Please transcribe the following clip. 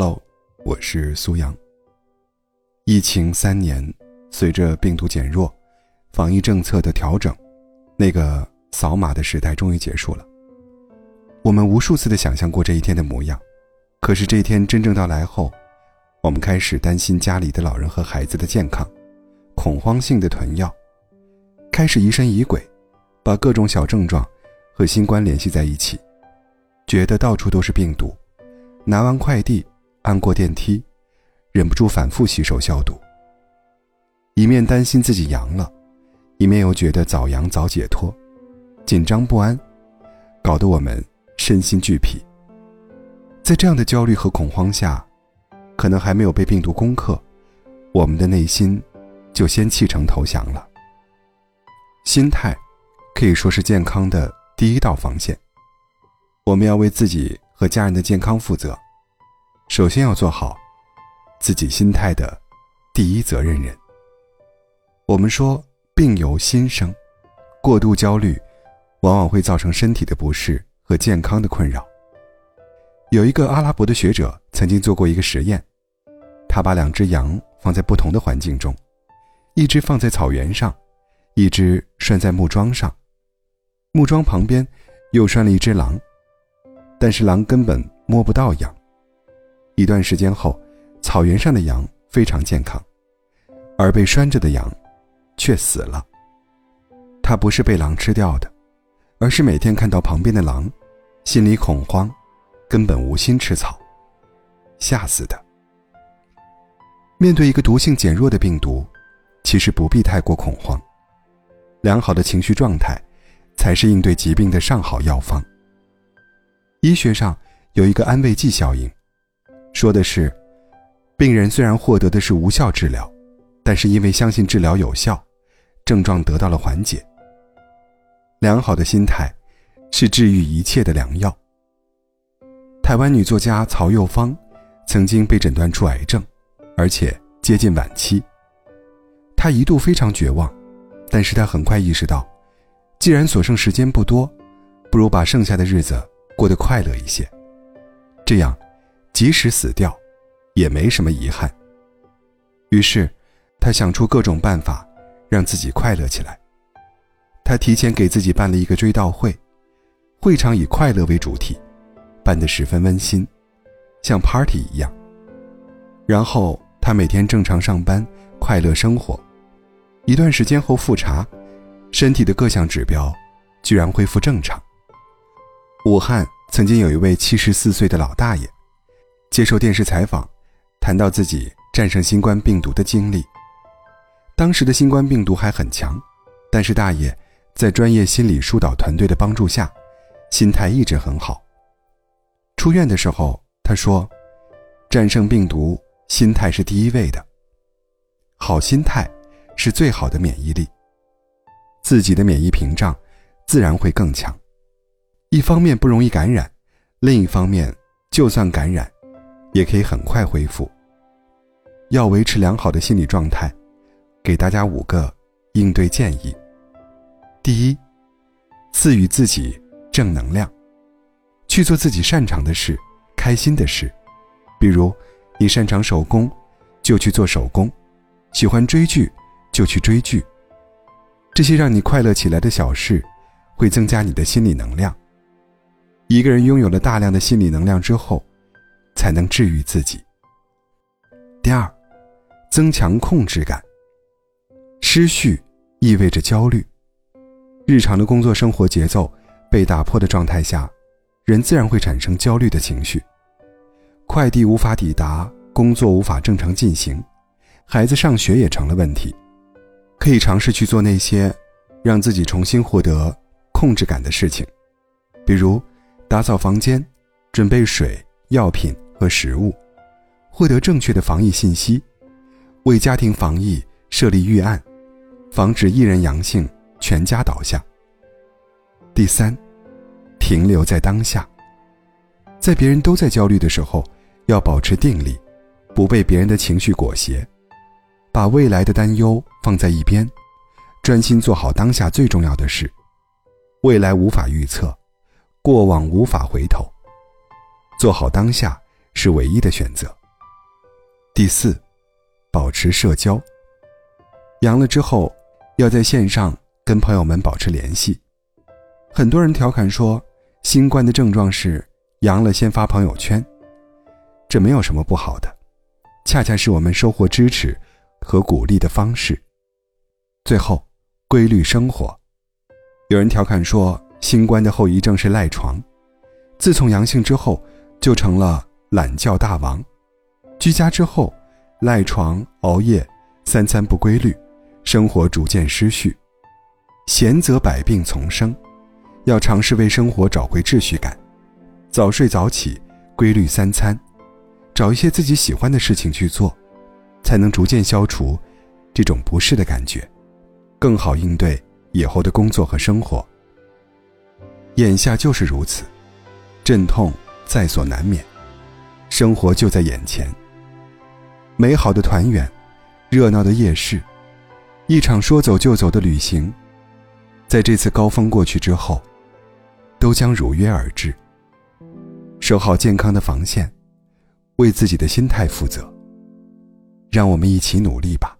Hello，我是苏阳。疫情三年，随着病毒减弱，防疫政策的调整，那个扫码的时代终于结束了。我们无数次的想象过这一天的模样，可是这一天真正到来后，我们开始担心家里的老人和孩子的健康，恐慌性的囤药，开始疑神疑鬼，把各种小症状和新冠联系在一起，觉得到处都是病毒。拿完快递，按过电梯，忍不住反复洗手消毒。一面担心自己阳了，一面又觉得早阳早解脱，紧张不安，搞得我们身心俱疲。在这样的焦虑和恐慌下，可能还没有被病毒攻克，我们的内心就先弃城投降了。心态可以说是健康的第一道防线。我们要为自己。和家人的健康负责，首先要做好自己心态的第一责任人。我们说病由心生，过度焦虑往往会造成身体的不适和健康的困扰。有一个阿拉伯的学者曾经做过一个实验，他把两只羊放在不同的环境中，一只放在草原上，一只拴在木桩上，木桩旁边又拴了一只狼。但是狼根本摸不到羊。一段时间后，草原上的羊非常健康，而被拴着的羊却死了。它不是被狼吃掉的，而是每天看到旁边的狼，心里恐慌，根本无心吃草，吓死的。面对一个毒性减弱的病毒，其实不必太过恐慌，良好的情绪状态，才是应对疾病的上好药方。医学上有一个安慰剂效应，说的是，病人虽然获得的是无效治疗，但是因为相信治疗有效，症状得到了缓解。良好的心态是治愈一切的良药。台湾女作家曹幼芳曾经被诊断出癌症，而且接近晚期。她一度非常绝望，但是她很快意识到，既然所剩时间不多，不如把剩下的日子。过得快乐一些，这样，即使死掉，也没什么遗憾。于是，他想出各种办法，让自己快乐起来。他提前给自己办了一个追悼会，会场以快乐为主题，办得十分温馨，像 party 一样。然后他每天正常上班，快乐生活。一段时间后复查，身体的各项指标居然恢复正常。武汉曾经有一位七十四岁的老大爷，接受电视采访，谈到自己战胜新冠病毒的经历。当时的新冠病毒还很强，但是大爷在专业心理疏导团队的帮助下，心态一直很好。出院的时候，他说：“战胜病毒，心态是第一位的。好心态是最好的免疫力，自己的免疫屏障自然会更强。”一方面不容易感染，另一方面，就算感染，也可以很快恢复。要维持良好的心理状态，给大家五个应对建议。第一，赐予自己正能量，去做自己擅长的事、开心的事，比如你擅长手工，就去做手工；喜欢追剧，就去追剧。这些让你快乐起来的小事，会增加你的心理能量。一个人拥有了大量的心理能量之后，才能治愈自己。第二，增强控制感。失序意味着焦虑，日常的工作生活节奏被打破的状态下，人自然会产生焦虑的情绪。快递无法抵达，工作无法正常进行，孩子上学也成了问题。可以尝试去做那些让自己重新获得控制感的事情，比如。打扫房间，准备水、药品和食物，获得正确的防疫信息，为家庭防疫设立预案，防止一人阳性全家倒下。第三，停留在当下，在别人都在焦虑的时候，要保持定力，不被别人的情绪裹挟，把未来的担忧放在一边，专心做好当下最重要的事。未来无法预测。过往无法回头，做好当下是唯一的选择。第四，保持社交。阳了之后，要在线上跟朋友们保持联系。很多人调侃说，新冠的症状是阳了先发朋友圈，这没有什么不好的，恰恰是我们收获支持和鼓励的方式。最后，规律生活。有人调侃说，新冠的后遗症是赖床，自从阳性之后，就成了懒觉大王。居家之后，赖床、熬夜、三餐不规律，生活逐渐失序。闲则百病丛生。要尝试为生活找回秩序感，早睡早起，规律三餐，找一些自己喜欢的事情去做，才能逐渐消除这种不适的感觉，更好应对以后的工作和生活。眼下就是如此，阵痛在所难免，生活就在眼前。美好的团圆，热闹的夜市，一场说走就走的旅行，在这次高峰过去之后。都将如约而至。守好健康的防线，为自己的心态负责。让我们一起努力吧。